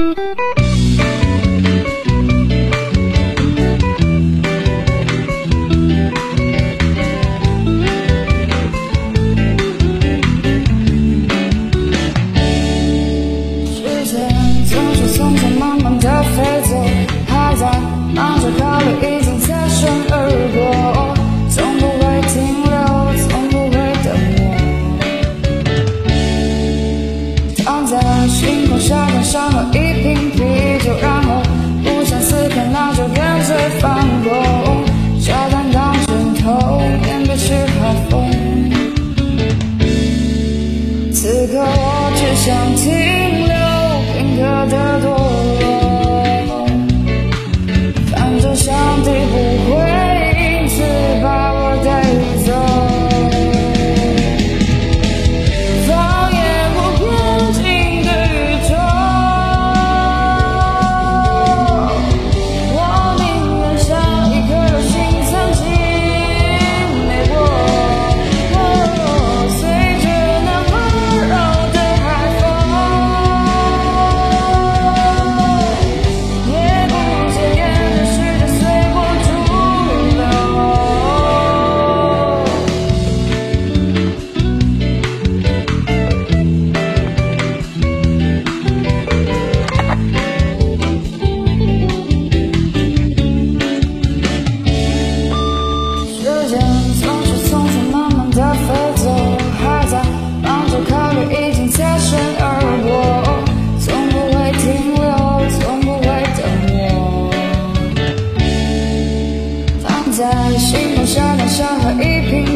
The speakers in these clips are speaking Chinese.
时间总是匆匆忙忙的飞走，还在忙着考虑。星空下的上了一瓶啤酒让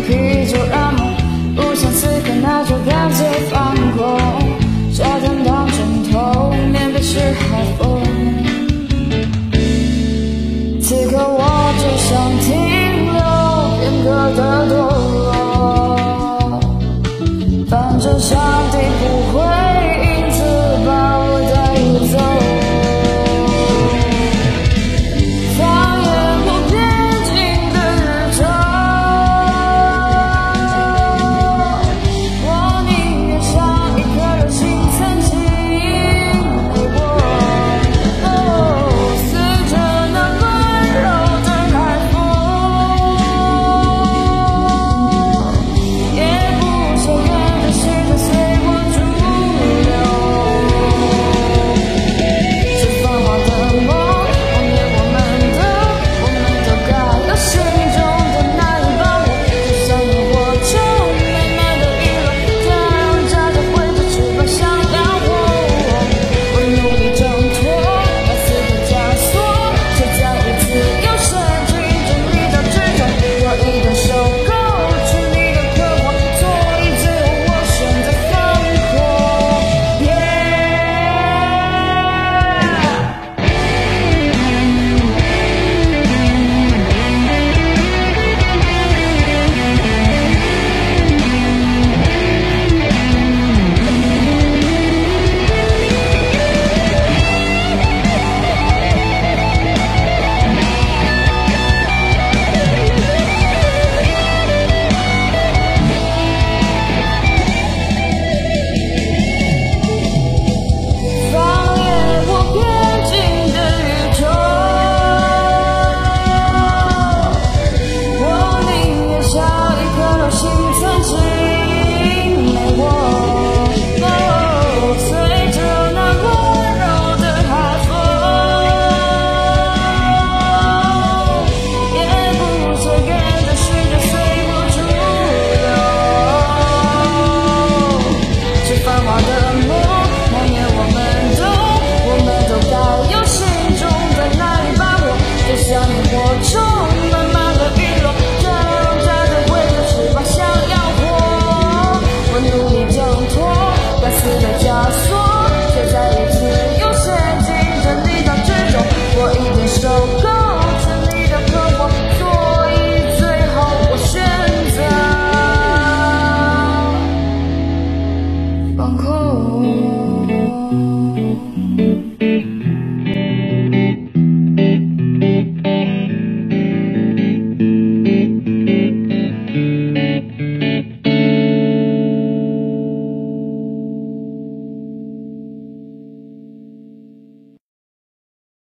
啤酒